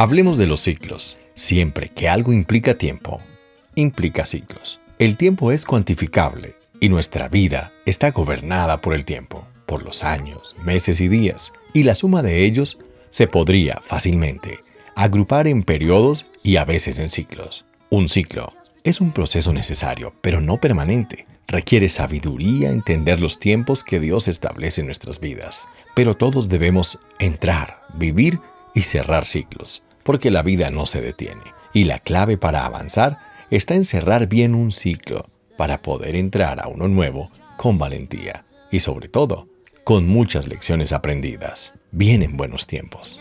Hablemos de los ciclos. Siempre que algo implica tiempo, implica ciclos. El tiempo es cuantificable y nuestra vida está gobernada por el tiempo, por los años, meses y días, y la suma de ellos se podría fácilmente agrupar en periodos y a veces en ciclos. Un ciclo es un proceso necesario, pero no permanente. Requiere sabiduría entender los tiempos que Dios establece en nuestras vidas. Pero todos debemos entrar, vivir y cerrar ciclos, porque la vida no se detiene. Y la clave para avanzar está en cerrar bien un ciclo para poder entrar a uno nuevo con valentía y sobre todo con muchas lecciones aprendidas. Vienen buenos tiempos.